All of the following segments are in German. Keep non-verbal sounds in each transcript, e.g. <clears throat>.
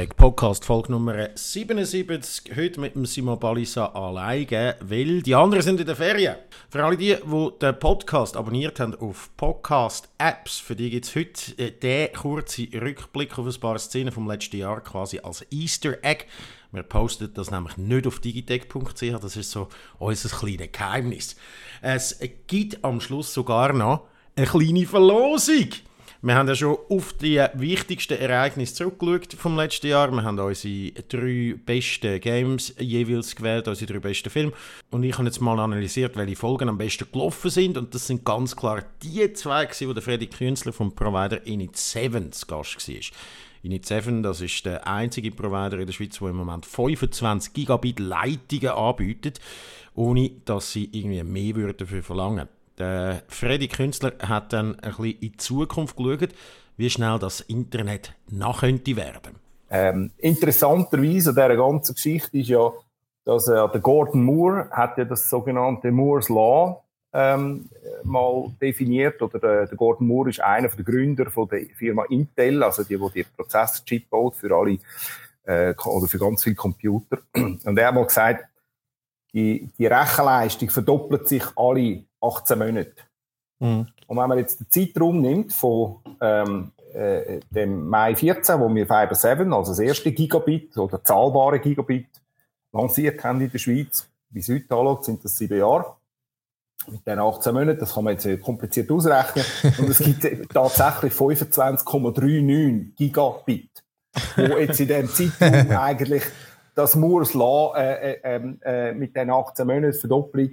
Digitech Podcast, Folge Nummer 77. Heute mit dem Simon Balissa alleine, weil die anderen sind in der Ferien. Für alle die, die den Podcast abonniert haben auf Podcast-Apps, für die gibt es heute äh, den kurzen Rückblick auf ein paar Szenen vom letzten Jahr quasi als Easter Egg. Wir posten das nämlich nicht auf digitech.ch, das ist so unser kleines Geheimnis. Es gibt am Schluss sogar noch eine kleine Verlosung. Wir haben ja schon auf die wichtigsten Ereignisse zurückgeschaut vom letzten Jahr. Wir haben unsere drei besten Games jeweils gewählt, unsere drei besten Filme. Und ich habe jetzt mal analysiert, welche Folgen am besten gelaufen sind. Und das sind ganz klar die zwei, wo der Freddy Künzler vom Provider Init 7 zu Gast war. Init 7, das ist der einzige Provider in der Schweiz, der im Moment 25 Gigabit Leitungen anbietet, ohne dass sie irgendwie mehr dafür verlangen würden. Der Freddy Künstler hat dann ein bisschen in die Zukunft geschaut, wie schnell das Internet nach könnte werden. Ähm, interessanterweise an dieser ganzen Geschichte ist ja, dass äh, der Gordon Moore hat ja das sogenannte Moore's Law ähm, mal definiert. Oder der, der, Gordon Moore ist einer der Gründer von der Firma Intel, also die, die die Prozessorchip baut für alle äh, oder für ganz viele Computer. Und er hat mal gesagt, die, die Rechenleistung verdoppelt sich alle 18 Monate. Mhm. Und wenn man jetzt den Zeitraum nimmt von ähm, äh, dem Mai 14, wo wir Fiber 7, also das erste Gigabit oder zahlbare Gigabit, lanciert haben in der Schweiz, bis heute anschaut, sind das sieben Jahre. Mit den 18 Monaten, das kann man jetzt kompliziert ausrechnen. Und es gibt <laughs> tatsächlich 25,39 Gigabit, wo jetzt in dem Zeitraum <laughs> eigentlich das Moore's Law äh, äh, ähm, äh, mit den 18 Monaten Verdopplung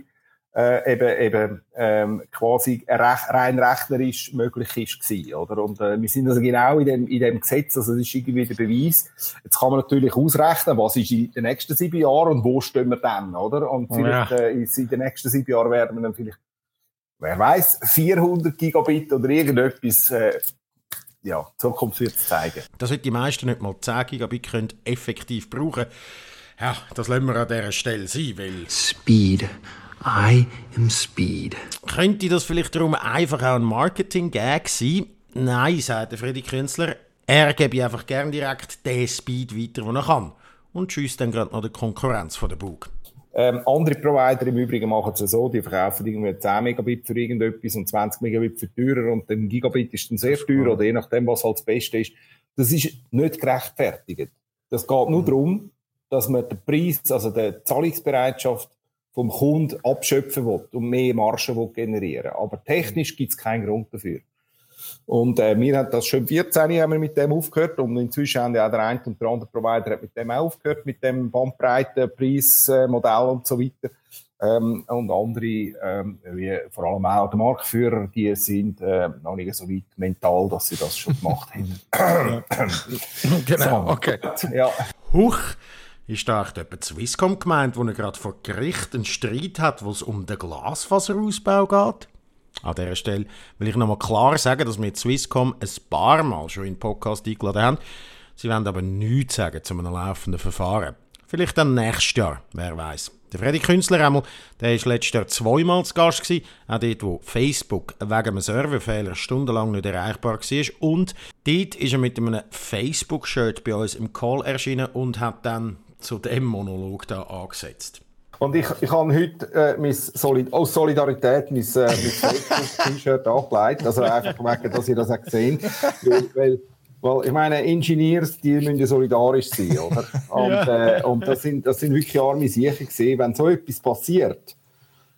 äh, eben, eben ähm, quasi rech, rein rechnerisch möglich ist gewesen, oder? Und äh, wir sind also genau in dem, in dem Gesetz, also das ist irgendwie der Beweis. Jetzt kann man natürlich ausrechnen, was ist in den nächsten sieben Jahren und wo stehen wir dann, oder? Und vielleicht ja. äh, in den nächsten sieben Jahren werden wir dann vielleicht, wer weiß, 400 Gigabit oder irgendetwas äh, ja, die Zukunft wird es zeigen. Das wird die meisten nicht mal 10 Gigabit können effektiv brauchen. Ja, das lassen wir an dieser Stelle sein, weil... Speed I am Speed. Könnte das vielleicht darum einfach auch ein Marketing-Gag sein? Nein, sagt der Freddy Künstler. Er gebe einfach gern direkt den Speed weiter, den er kann. Und schießt dann gerade noch die Konkurrenz von der Bug. Ähm, andere Provider im Übrigen machen es so, die verkaufen irgendwie 10 Megabit für irgendetwas und 20 Megabit für teurer und dann Gigabit ist dann sehr teuer oder je nachdem, was halt das Beste ist. Das ist nicht gerechtfertigt. Das geht nur mhm. darum, dass man den Preis, also die Zahlungsbereitschaft vom Kunden abschöpfen will und mehr Marge will generieren Aber technisch gibt es keinen Grund dafür. Und äh, wir haben das schon 14 haben wir mit dem aufgehört und inzwischen haben ja auch der eine und der andere Provider hat mit dem auch aufgehört, mit dem Bandbreite, Preismodell und so weiter. Ähm, und andere, ähm, wie vor allem auch der Marktführer, die sind äh, noch nicht so weit mental, dass sie das schon gemacht haben. <laughs> genau, okay. Ja. Huch. Ist da echt etwa Swisscom gemeint, wo er gerade vor Gericht einen Streit hat, wo es um den Glasfaserausbau geht? An dieser Stelle will ich nochmal klar sagen, dass wir Swisscom ein paar Mal schon in den Podcast eingeladen haben. Sie wollen aber nichts sagen zu einem laufenden Verfahren. Vielleicht dann nächstes Jahr, wer weiß. Der Freddy Künstler einmal, der war letztes Jahr zweimal zu Gast gewesen, auch dort, wo Facebook wegen einem Serverfehler stundenlang nicht erreichbar war. Und dort ist er mit einem Facebook-Shirt bei uns im Call erschienen und hat dann zu dem Monolog da angesetzt. Und ich, ich habe heute äh, mein Solid aus Solidarität mein, äh, mein Facebook-T-Shirt angelegt. Also einfach wegen, dass ihr das auch gesehen weil, weil, weil ich meine, Engineers, die müssen ja solidarisch sein, oder? Und, äh, und das, sind, das sind wirklich arme Sicher gesehen. Wenn so etwas passiert,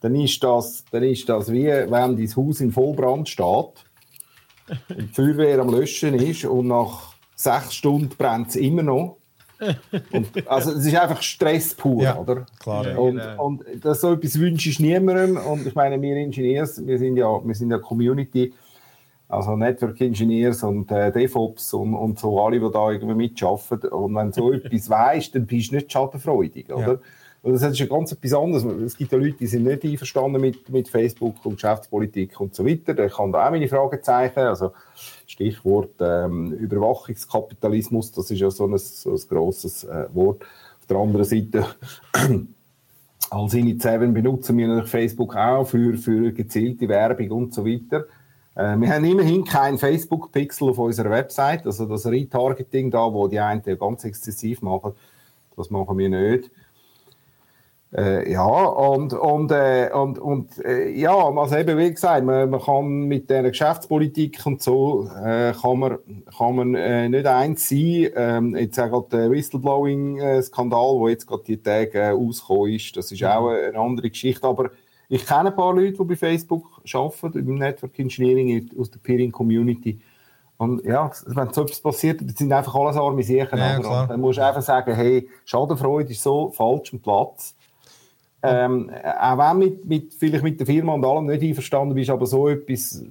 dann ist das, dann ist das wie wenn dein Haus in Vollbrand steht und die Feuerwehr am Löschen ist und nach sechs Stunden brennt es immer noch und, also es ist einfach Stress pur, ja, oder? Klar, ja. Und, und das so etwas wünsche ich niemandem. Und ich meine, wir Ingenieurs, wir sind ja, wir sind ja Community, also Network Engineers und äh, DevOps und, und so alle, die da irgendwie mitarbeiten. Und wenn du so <laughs> etwas weißt, dann bist du nicht schadenfreudig, oder? Ja. Das ist ja ganz etwas anderes. Es gibt ja Leute, die sind nicht einverstanden mit, mit Facebook und Geschäftspolitik und so weiter. Da kann da auch meine Fragezeichen. Also, Stichwort ähm, Überwachungskapitalismus, das ist ja so ein, so ein grosses äh, Wort. Auf der anderen Seite, als Init 7 benutzen wir natürlich Facebook auch für, für gezielte Werbung und so weiter. Äh, wir haben immerhin kein Facebook-Pixel auf unserer Website, also das Retargeting da, wo die einen ganz exzessiv machen, das machen wir nicht. Äh, ja, und, und, äh, und, und äh, ja, also eben, wie gesagt, man, man kann mit der Geschäftspolitik und so, äh, kann man, kann man äh, nicht eins sein. Ähm, jetzt auch gerade der Whistleblowing-Skandal, der jetzt gerade die Tage äh, ausgekommen ist, das ist auch eine andere Geschichte, aber ich kenne ein paar Leute, die bei Facebook arbeiten, im Network Engineering aus der Peering Community. Und ja, wenn so etwas passiert, dann sind einfach alles arme Sachen. Ja, dann musst du einfach sagen, hey, Schadenfreude ist so falsch am Platz. Ähm, auch wenn mit, mit, vielleicht mit der Firma und allem nicht einverstanden bist, aber so etwas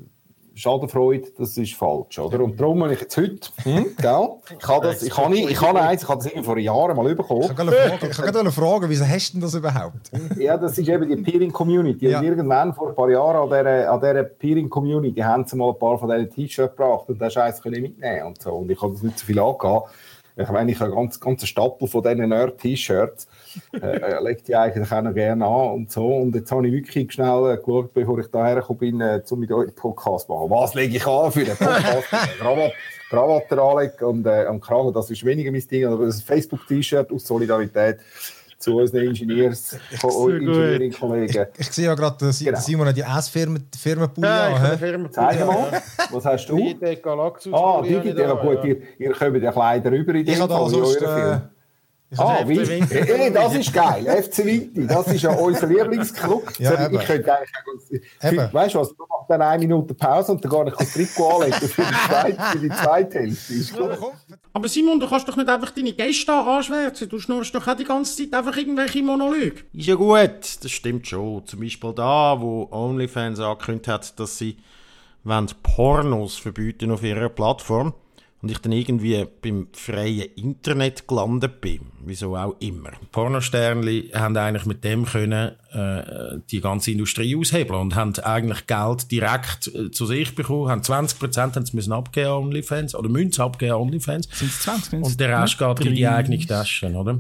Schadenfreude, das ist falsch, oder? Und darum habe ich jetzt heute, hm, gell? Ich habe das, ich habe nicht, ich habe eins, ich habe das vor Jahren mal bekommen. Ich kann gerade fragen, wieso hast du denn das überhaupt? ja, das ist eben die Peering Community. Ja. irgendwann vor ein paar Jahren an dieser, an dieser Peering Community haben sie mal ein paar von diesen T-Shirts gebracht und das Scheiß können mitnehmen und so. Und ich habe das nicht so viel angehabt. Ich meine, ich habe einen ganz, ganzen Stapel von diesen Nerd-T-Shirts. äh, äh legt die eigentlich auch noch gerne an und so. Und jetzt habe ich wirklich schnell äh, geschaut, bevor ich daher gekommen bin, äh, um mit euch Podcast zu machen. Was lege ich an für den Podcast? <laughs> Krawatte anlegen und äh, am Kragen, das ist weniger mein Ding. Aber das Facebook-T-Shirt aus Solidarität zu unseren Ingenieurs, Engineering-Kollegen. Ich, ich, sehe ja gerade, dass genau. Simon die S-Firmen ja, Firmen Zeig mal, was hast du? Digitec Galaxus. Ah, Digitec, gut, ihr, ihr kommt ja Kleider über in dem Fall, sonst, äh, Ah, wie? Hey, das ist geil. <laughs> FC Vinti, das ist ja unser Lieblingsclub. Ja, ich könnte eigentlich, weißt du was, du machst dann eine Minute Pause und dann gehe ich das Trikot anlegen für die <laughs> zweite, für die zweite Hälfte. Aber Simon, du kannst doch nicht einfach deine Gäste anschwärzen. Du schnurst doch auch die ganze Zeit einfach irgendwelche Monologe. Ist ja gut, das stimmt schon. Zum Beispiel da, wo OnlyFans angekündigt hat, dass sie Pornos verbieten auf ihrer Plattform und ich dann irgendwie beim freien Internet gelandet bin. Wieso auch immer. Pornosternli haben eigentlich mit dem können äh, die ganze Industrie aushebeln und haben eigentlich Geld direkt äh, zu sich bekommen, haben 20 Prozent haben sie müssen abgeben an OnlyFans oder müssen sie abgeben an OnlyFans. Sind es 20? Und der Rest geht in die eigene Tasche, oder?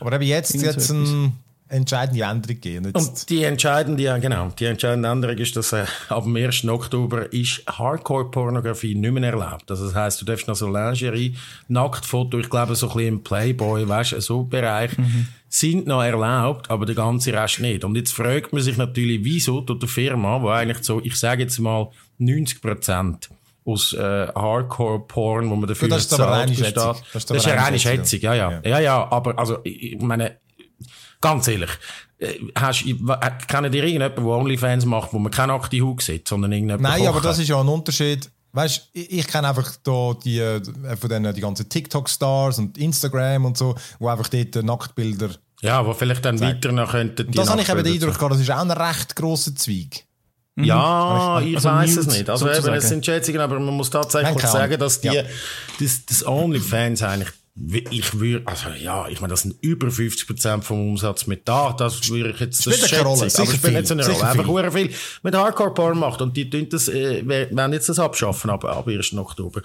Aber eben jetzt, jetzt ein entscheidende Änderung geben. Und die entscheidende, ja, genau, die entscheidende Änderung ist, dass äh, ab dem 1. Oktober ist Hardcore-Pornografie nicht mehr erlaubt. Also das heisst, du darfst noch so Lingerie, Nacktfoto, ich glaube so ein bisschen im Playboy, weißt so Bereich, mhm. sind noch erlaubt, aber der ganze Rest nicht. Und jetzt fragt man sich natürlich, wieso tut eine Firma, wo eigentlich so, ich sage jetzt mal 90 Prozent aus äh, Hardcore-Porn, wo man dafür das ist aber eine Schätzung. Das ist eine reine Schätzung, ja, ja. Ja, ja, aber also, ich meine, Ganz ehrlich. Äh, hast, äh, kennen dir irgendjemanden, der OnlyFans macht, wo man keine nackte Haut sieht, sondern irgendjemand Nein, aber das ist ja ein Unterschied. Weißt ich, ich kenne einfach da die, äh, von denen, die ganzen TikTok-Stars und Instagram und so, wo einfach dort Nacktbilder. Ja, wo vielleicht dann zeigen. weiter noch könnten. Das habe ich eben den Eindruck das ist auch ein recht grosser Zweig. Ja, ich, also weiß es nicht. Also eben, es sind Schätzungen, aber man muss tatsächlich sagen, dass die, ja. das, das OnlyFans eigentlich ich würde, also ja, ich meine, das sind über 50% vom Umsatz mit da, das würde ich jetzt, das spielt keine Rolle, aber spielt nicht so eine Rolle. Einfach viel. viel mit Hardcore-Porn macht und die tun das, äh, werden jetzt das abschaffen ab, ab 1. Oktober.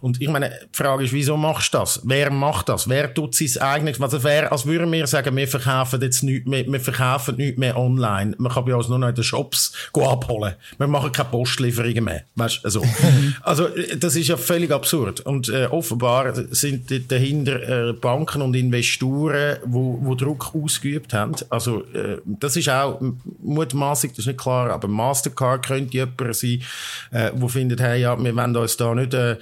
Und ich meine, die Frage ist, wieso machst du das? Wer macht das? Wer tut sein eigenes? Also wer, als würden wir sagen, wir verkaufen jetzt nichts mehr, wir verkaufen nichts mehr online. Man kann bei uns nur noch in den Shops abholen. Wir machen keine Postlieferungen mehr. Weißt, also, <laughs> also, das ist ja völlig absurd. Und, äh, offenbar sind dahinter, äh, Banken und Investoren, wo, wo Druck ausgeübt haben. Also, äh, das ist auch mutmaßlich, das ist nicht klar, aber Mastercard könnte jemand sein, äh, wo findet, hey, ja, wir wollen uns da nicht, äh,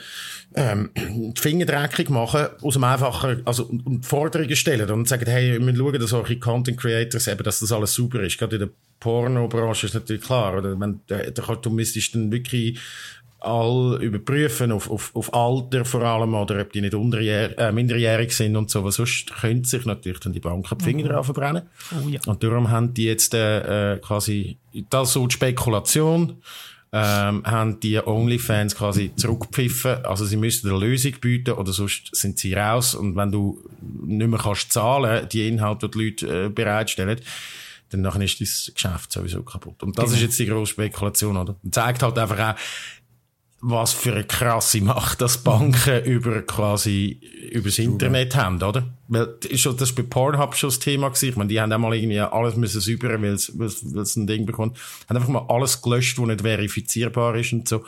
ähm, die Finger dreckig machen, aus dem einfachen, also, und Forderungen stellen und sagen, hey, wir müssen schauen, dass solche Content Creators eben, dass das alles super ist. Gerade in der Pornobranche ist natürlich klar, oder? Wenn, da, du müsstest dann wirklich all überprüfen auf, auf, auf Alter vor allem oder ob die nicht unterjähr, äh, minderjährig sind und so, weil sonst können sich natürlich dann die Banken die Finger mhm. drauf verbrennen. Oh, ja. Und darum haben die jetzt äh, äh quasi das so die Spekulation ähm, haben die OnlyFans quasi zurückgepfiffen. Also sie müssten eine Lösung bieten oder sonst sind sie raus. Und wenn du nicht mehr kannst zahlen, die Inhalte, die die Leute äh, bereitstellen, dann ist das Geschäft sowieso kaputt. Und das genau. ist jetzt die grosse Spekulation, oder? Und zeigt halt einfach auch, was für eine krasse Macht das Banken <laughs> über quasi übers Internet haben, oder? Weil ist das ist bei Pornhub schon das Thema gewesen. Ich meine, die haben auch mal irgendwie alles müssen säubern, weil es ein Ding bekommt. Haben einfach mal alles gelöscht, was nicht verifizierbar ist und so.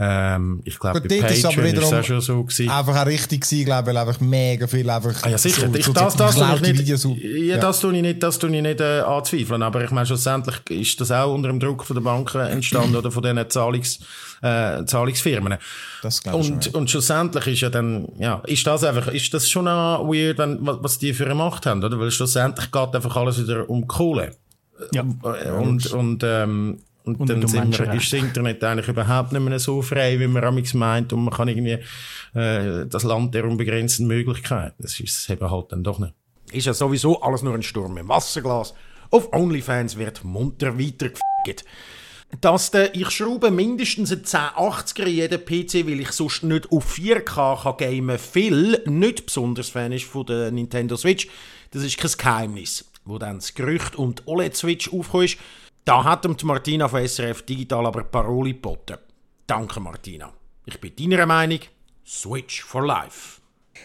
Ähm, ich glaube, bei Patreon ist es auch schon so gewesen. Einfach auch richtig gewesen, glaube ich, weil einfach mega viel einfach. Ah, ja, sicher. so- ich, so das, das, tue ich nicht, Videos. ja, das tue ich nicht, das tue ich nicht äh, anzweifeln. Aber ich meine, schlussendlich ist das auch unter dem Druck von der Banken entstanden oder von diesen Zahlungs, äh, Zahlungsfirmen. Das glaube ich Und, schon, und schlussendlich ist ja dann, ja, ist das einfach, ist das schon auch weird, wenn, was, was die für eine Macht haben, oder? Weil schlussendlich geht einfach alles wieder um Kohle. Ja. Äh, und, und, ähm, und, Und dann um sind wir, ist das Internet eigentlich überhaupt nicht mehr so frei, wie man amigs meint, und man kann irgendwie äh, das Land der unbegrenzten Möglichkeiten. Das ist es eben halt dann doch nicht. Ist ja sowieso alles nur ein Sturm im Wasserglas. Auf OnlyFans wird munter weitergefickt. Dass der ich schraube mindestens einen 1080er in jeden PC, weil ich sonst nicht auf 4K kann gamen Phil nicht besonders Fan ist von der Nintendo Switch, das ist kein Geheimnis. Wo dann das Gerücht um die OLED-Switch aufgekommen da hat ihm die Martina von SRF Digital aber Paroli geboten. Danke Martina. Ich bin deiner Meinung, Switch for Life.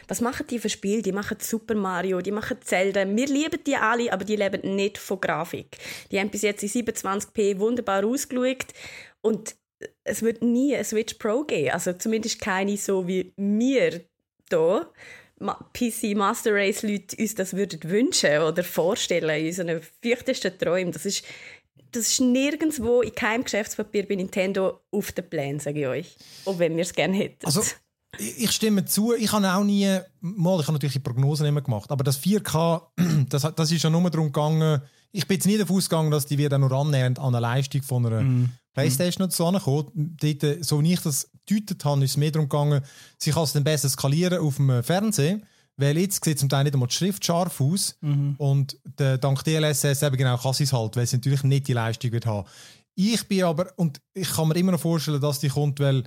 Was machen die für Spiele? Die machen Super Mario, die machen Zelda. Wir lieben die alle, aber die leben nicht von Grafik. Die haben bis jetzt in 27p wunderbar ausgeschaut und es wird nie eine Switch Pro geben. Also zumindest keine so wie wir hier. PC Master Race Leute uns das würden wünschen oder vorstellen in unseren fürchtesten Träumen. Das ist, das ist nirgendwo in keinem Geschäftspapier bei Nintendo auf den Plänen, sage ich euch. Auch wenn wir es gerne hätten. Also, ich stimme zu. Ich habe auch nie, mal, ich habe natürlich die Prognosen immer gemacht, aber das 4K, <clears throat> das, das ist ja nur darum gegangen, ich bin jetzt nie davon ausgegangen, dass die wieder nur annähernd an eine Leistung von einer Playstation oder so ankommen. Dort, äh, so wie ich das gedeutet habe, ist es mehr darum gegangen, sie kann es dann besser skalieren auf dem äh, Fernsehen, weil jetzt sieht zum Teil nicht einmal die Schrift scharf aus und der, dank DLSS eben genau kann sie es halt, weil sie natürlich nicht die Leistung wird haben. Ich bin aber, und ich kann mir immer noch vorstellen, dass die kommt, weil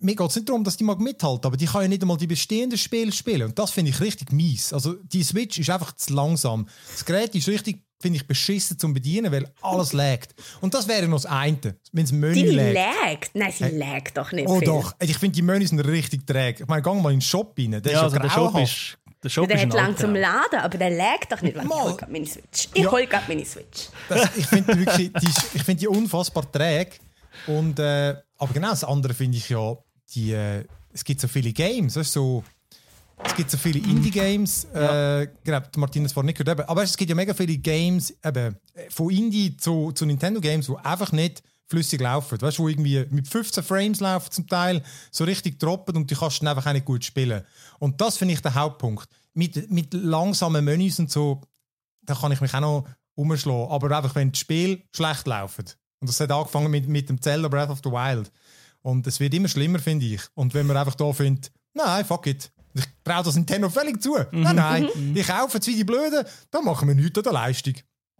mir geht es nicht darum, dass die mag mithalten, aber die kann ja nicht einmal die bestehenden Spiele spielen. Und das finde ich richtig mies. Also die Switch ist einfach zu langsam. Das Gerät ist richtig, finde ich, beschissen zum Bedienen, weil alles laggt. Und das wäre noch das eine, wenn das Menü Die laggt. Nein, sie laggt doch nicht Oh viel. doch, ich finde die Menüs sind richtig träge. Ich meine, geh mal in den Shop rein, der Ja, ist also ja der Shop ist, der Shop Der ist hat lang zum. Laden, aber der laggt doch nicht. Warte, Ich Mal. hol grad meine Switch. Ich Ja. hol grad meine Switch. Das, ich finde wirklich, die, finde die unfassbar träge. Und, äh, aber genau das andere finde ich ja, die, äh, es gibt so viele Games, weißt, so, es gibt so viele Indie-Games, äh, genau, Martinez vorhin nicht gehört, eben, aber es gibt ja mega viele Games, eben, äh, von Indie zu, zu Nintendo-Games, die einfach nicht flüssig laufen, weißt du, wo irgendwie mit 15 Frames laufen zum Teil, so richtig droppen und die kannst du dann einfach auch nicht gut spielen. Und das finde ich der Hauptpunkt. Mit, mit langsamen Menüs und so, da kann ich mich auch noch umschlagen. Aber einfach, wenn das Spiel schlecht läuft. Und das hat angefangen mit, mit dem Zelda Breath of the Wild. Und es wird immer schlimmer, finde ich. Und wenn man einfach da findet, nein, fuck it. Ich traue das Nintendo völlig zu. Nein, nein, ich kaufe es wie die Blöden, dann machen wir nichts an der Leistung.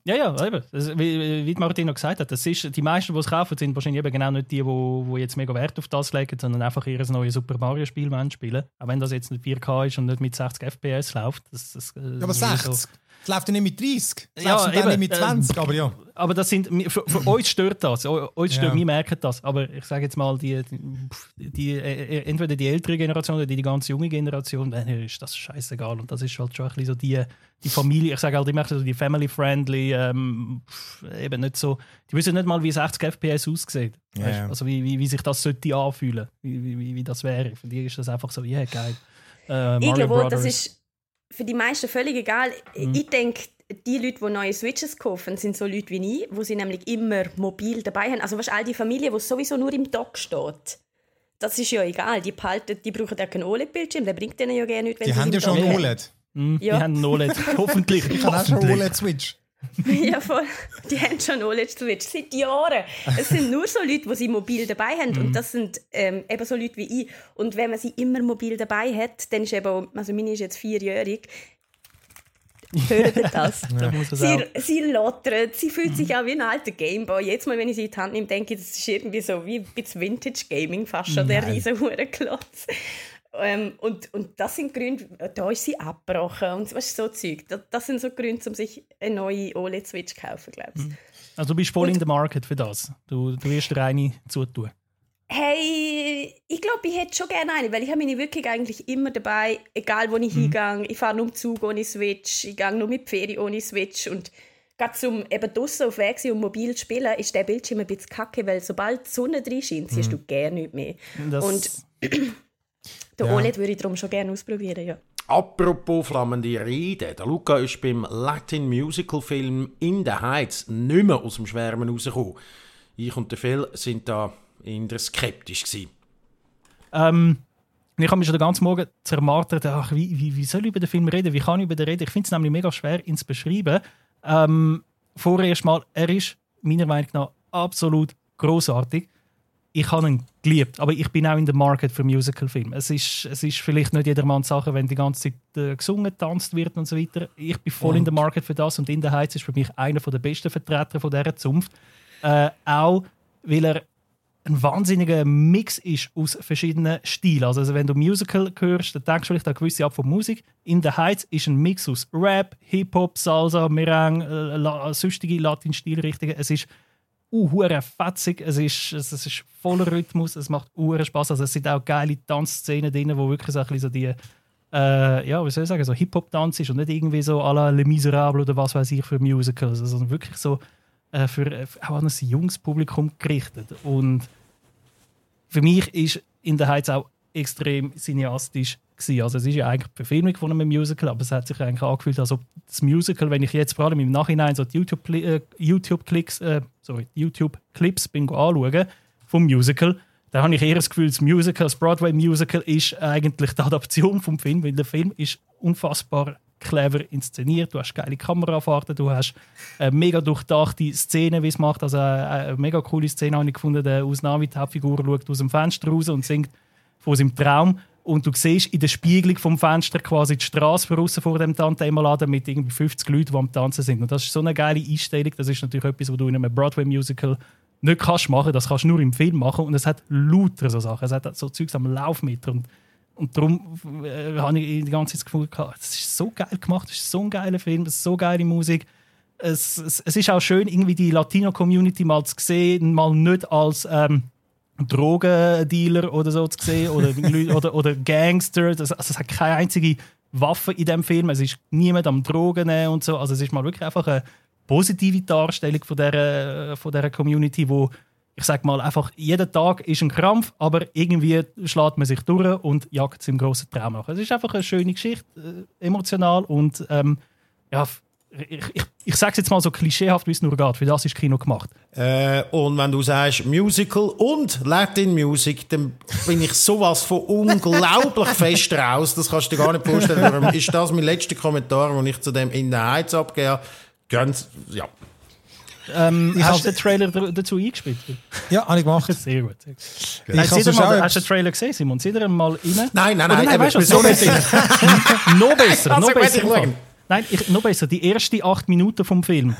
Ja, ja, eben. Das, wie, wie Martina gesagt hat, das ist, die meisten, die es kaufen, sind wahrscheinlich eben genau nicht die, die, jetzt mega Wert auf das legen, sondern einfach ihr neues Super Mario-Spiel spielen. Auch wenn das jetzt nicht 4K ist und nicht mit 60 FPS läuft. Das, das, äh, Ja, aber sowieso- 60. Es läuft ja nicht mit 30. Es Ja, läuft dann eben. nicht mit 20, aber ja. Aber das sind, für, für <clears throat> uns stört das. Uns stört, Ja. wir merken das. Aber ich sage jetzt mal, die, die, die, äh, entweder die ältere Generation oder die, die ganz junge Generation, denen ist das scheißegal. Und das ist halt schon ein bisschen so die, die Familie, ich sage halt immer so die family-friendly, ähm, eben nicht so, die wissen nicht mal, wie 60 FPS aussieht. Ja. Also wie, wie, wie sich das sollte anfühlen, wie, wie, wie, das wäre. Für die ist das einfach so, ja, yeah, geil. Äh, Ich glaube, Brothers. das ist für die meisten völlig egal. Ich denke, die Leute, die neue Switches kaufen, sind so Leute wie ich, wo sie nämlich immer mobil dabei haben. Also weißt, all die Familie, die sowieso nur im Dock steht. Das ist ja egal. Die, behalten, die brauchen ja keinen OLED-Bildschirm. Der bringt denen ja gerne nichts, wenn Die sie haben ja schon Dock ein haben. OLED. Hm, Ja. Die haben OLED, <laughs> hoffentlich. Ich habe auch schon. OLED-Switch. <laughs> ja, voll. Die haben schon OLED-Switch seit Jahren. Es sind nur so Leute, die sie mobil dabei haben. Mhm. Und das sind ähm, eben so Leute wie ich. Und wenn man sie immer mobil dabei hat, dann ist eben, also meine ist jetzt vierjährig, hört ihr das? <laughs> Auch. Sie, sie lottert, sie fühlt sich auch wie ein alter Gameboy. Jetzt mal, wenn ich sie in die Hand nehme, denke ich, das ist irgendwie so wie ein bisschen Vintage-Gaming fast schon, der riesen Hurenklotz. Ähm, und, und das sind Gründe, da ist sie abgebrochen und du, so Zeug. Das, das sind so Gründe, um sich eine neue OLED-Switch zu kaufen, glaube ich. Also du bist voll in der Market für das. Du, du wirst dir eine zutun. Hey, ich glaube, ich hätte schon gerne eine, weil ich habe mich wirklich eigentlich immer dabei, egal wo ich mhm. hingehe. Ich fahre nur im Zug ohne Switch, ich gehe nur mit Ferien ohne Switch und gerade zum eben draussen auf Weg und mobil spielen, ist der Bildschirm ein bisschen kacke, weil sobald die Sonne drin scheint, siehst mhm. du gerne nicht mehr. Das und <clears throat> der ja. OLED würde ich darum schon gerne ausprobieren, ja. Apropos flammende Rede, der Luca ist beim Latin Musical Film In the Heights nicht mehr aus dem Schwärmen rausgekommen. Ich und der Phil sind da eher skeptisch gewesen. Ähm, ich habe mich schon den ganzen Morgen zermartert, ach, wie, wie, wie soll ich über den Film reden, wie kann ich über den reden? Ich finde es nämlich mega schwer, ihn zu beschreiben. Ähm, vorerst mal, er ist meiner Meinung nach absolut großartig. Ich habe ihn geliebt, aber ich bin auch in der Market für Musicalfilme. Es ist, es ist vielleicht nicht jedermanns Sache, wenn die ganze Zeit äh, gesungen, tanzt wird und so weiter. Ich bin voll und. in der Market für das und In der Heiz ist für mich einer der besten Vertreter von dieser Zunft. Äh, auch weil er ein wahnsinniger Mix ist aus verschiedenen Stilen. Also, also wenn du Musical hörst, dann denkst du vielleicht an gewisse Art von Musik. In the Heights ist ein Mix aus Rap, Hip-Hop, Salsa, Merengue, äh, la, sonstige Latin-Stilrichtungen. Es ist uh, fetzig, es ist, es, es ist voller Rhythmus, es macht uh, Spaß. Also es sind auch geile Tanzszenen drin, wo wirklich so, ein bisschen so die äh, ja, wie soll ich sagen, so Hip-Hop-Tanz ist und nicht irgendwie so à la Les Miserables oder was weiß ich für Musicals, also sondern wirklich so äh, für, äh, auch an ein junges Publikum gerichtet. Und für mich ist in der Heiz auch extrem cineastisch gewesen. Also es ist ja eigentlich die Verfilmung von einem Musical, aber es hat sich eigentlich angefühlt, als ob das Musical, wenn ich jetzt vor allem im Nachhinein so die äh, YouTube, äh, YouTube bin anschaue vom Musical, da habe ich eher das Gefühl, das Musical, das Broadway-Musical ist eigentlich die Adaption vom Film, weil der Film ist unfassbar clever inszeniert, du hast geile Kamerafahrten, du hast eine mega durchdachte Szene, wie es macht. Also eine, mega coole Szene habe ich gefunden, der Usnavi, die Hauptfigur, schaut aus dem Fenster raus und singt von seinem Traum. Und du siehst in der Spiegelung vom Fenster quasi die Straße draussen vor dem Tante-Laden mit irgendwie 50 Leuten, die am Tanzen sind. Und das ist so eine geile Einstellung. Das ist natürlich etwas, was du in einem Broadway-Musical nicht kannst machen. Das kannst du nur im Film machen. Und es hat lauter so Sachen. Es hat so Zeugs am Laufmeter. Und und darum äh, habe ich die ganze Zeit das Gefühl gehabt, es ist so geil gemacht, es ist so ein geiler Film, es ist so geile Musik. Es, es, es ist auch schön, irgendwie die Latino-Community mal zu sehen, mal nicht als ähm, Drogendealer oder so zu sehen oder, <laughs> oder, oder Gangster. Das, also es hat keine einzige Waffe in dem Film, es ist niemand am Drogen und so. Also es ist mal wirklich einfach eine positive Darstellung von dieser, von dieser Community, wo ich sag mal einfach, jeder Tag ist ein Krampf, aber irgendwie schlägt man sich durch und jagt seinem grossen Traum nach. Es ist einfach eine schöne Geschichte, äh, emotional und ähm, ja, ich, ich, ich sage es jetzt mal so klischeehaft, wie es nur geht. Für das ist Kino gemacht. Äh, und wenn du sagst Musical und Latin Music, dann bin ich sowas von unglaublich <laughs> fest raus. Das kannst du dir gar nicht vorstellen. Darum ist das mein letzter Kommentar, den ich zu dem In der Heiz abgebe. Ganz, ja, ähm, hast du den Trailer dazu eingespielt? Ja, habe ich gemacht. <laughs> Sehr gut. Sehr gut. Hast, du mal, hast du den Trailer gesehen, Simon? Sieh dir mal rein. Nein, nein, nein. nein weißt du, so <laughs> nicht noch besser, noch besser. Nein, ich, noch besser. Die ersten acht Minuten vom Film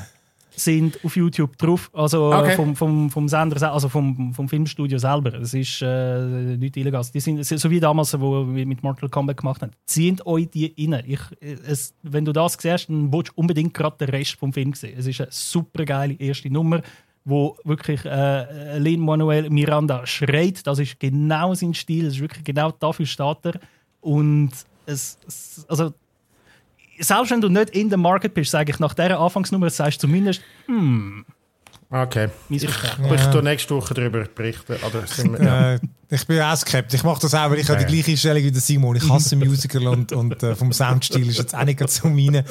sind auf YouTube drauf, also okay. vom, vom, vom Sender, also vom, vom Filmstudio selber. Es ist äh, nicht illegal. Die sind so wie damals, wo wir mit Mortal Kombat gemacht haben. Zieht euch die rein. Ich, es, wenn du das siehst, dann willst du unbedingt gerade den Rest vom Film sehen. Es ist eine super geile erste Nummer wo wirklich äh, Lin Manuel Miranda schreit. Das ist genau sein Stil. Das ist wirklich genau dafür steht er. Und es, es also selbst wenn du nicht in der Market bist, sage ich nach dieser Anfangsnummer, sagst du zumindest, hm. Okay. Ich, ich ja. nächste Woche darüber berichten. Oder wir, ja. äh, ich bin auch skeptisch. Ich mache das auch, weil ich ja. habe die gleiche Stellung wie der Simon. Ich hasse Musical und, und äh, vom Soundstil ist jetzt auch nicht so meine.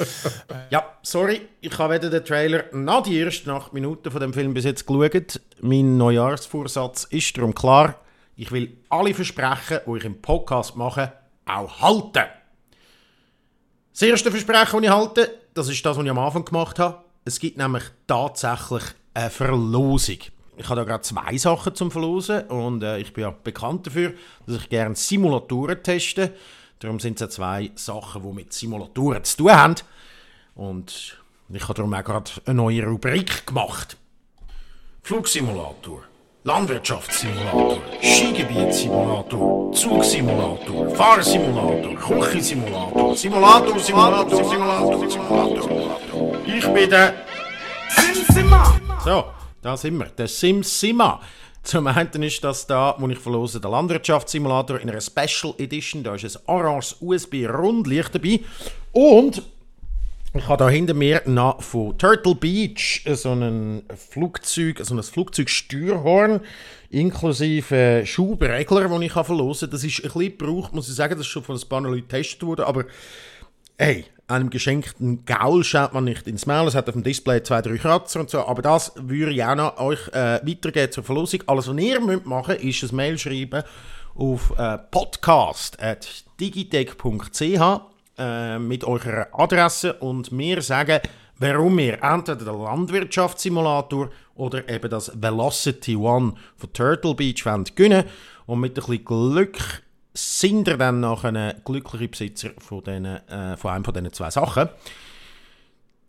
Ja, sorry. Ich habe weder den Trailer noch die ersten acht Minuten von dem Film bis jetzt geschaut. Mein Neujahrsvorsatz ist darum klar. Ich will alle Versprechen, die ich im Podcast mache, auch halten. Das erste Versprechen, das ich halte, das ist das, was ich am Anfang gemacht habe. Es gibt nämlich tatsächlich eine Verlosung. Ich habe da gerade zwei Sachen zum Verlosen und äh, ich bin ja bekannt dafür, dass ich gerne Simulatoren teste. Darum sind es ja zwei Sachen, die mit Simulatoren zu tun haben. Und ich habe darum auch gerade eine neue Rubrik gemacht. Flugsimulator. Landwirtschaftssimulator, Skigebietssimulator, Zugsimulator, Fahrsimulator, Küchensimulator, Simulator, Simulator, Simulator, Simulator. Ich bin der SimSima. So, da sind wir, der SimSima. Zum einen ist das da, wo ich verlose, der Landwirtschaftssimulator in einer Special Edition. Da ist ein Orange USB Rundlicht dabei. Und ich habe da hinter mir noch von Turtle Beach so ein Flugzeug, so ein Flugzeugsteuerhorn inklusive Schubregler, den ich verlosen kann. Das ist ein bisschen gebraucht, muss ich sagen. Das ist schon von ein paar Leuten getestet worden. Aber hey, einem geschenkten Gaul schaut man nicht ins Maul. Es hat auf dem Display zwei, drei Kratzer und so. Aber das würde ich auch noch euch äh, weitergeben zur Verlosung. Alles, was ihr müsst machen ist ein Mail schreiben auf äh, podcast.digitech.ch äh, mit eurer Adresse und mir sagen, warum ihr entweder den Landwirtschaftssimulator oder eben das Velocity One von Turtle Beach wollt gewinnen. Und mit ein bisschen Glück sind ihr dann noch ein glücklicher Besitzer von, den, äh, von einem von diesen zwei Sachen.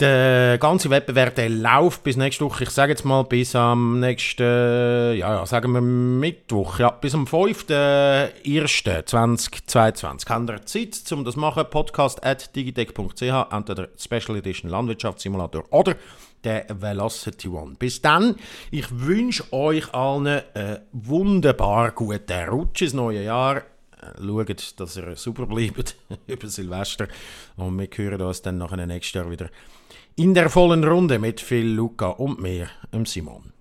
Der ganze Wettbewerb der läuft bis nächste Woche. Ich sage jetzt mal bis am nächsten, ja, ja, sagen wir Mittwoch, ja, bis am 5.1.2022. Habt ihr Zeit, um das zu machen? Podcast at digitech.ch, entweder Special Edition Landwirtschaftssimulator oder der Velocity One. Bis dann, ich wünsche euch allen einen wunderbar guten Rutsch ins neue Jahr schaut, dass ihr super bleibt <laughs> über Silvester. Und wir hören uns dann nach nächstes Jahr wieder in der vollen Runde mit Phil, Luca und mir, Simon.